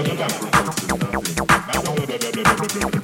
Such a number of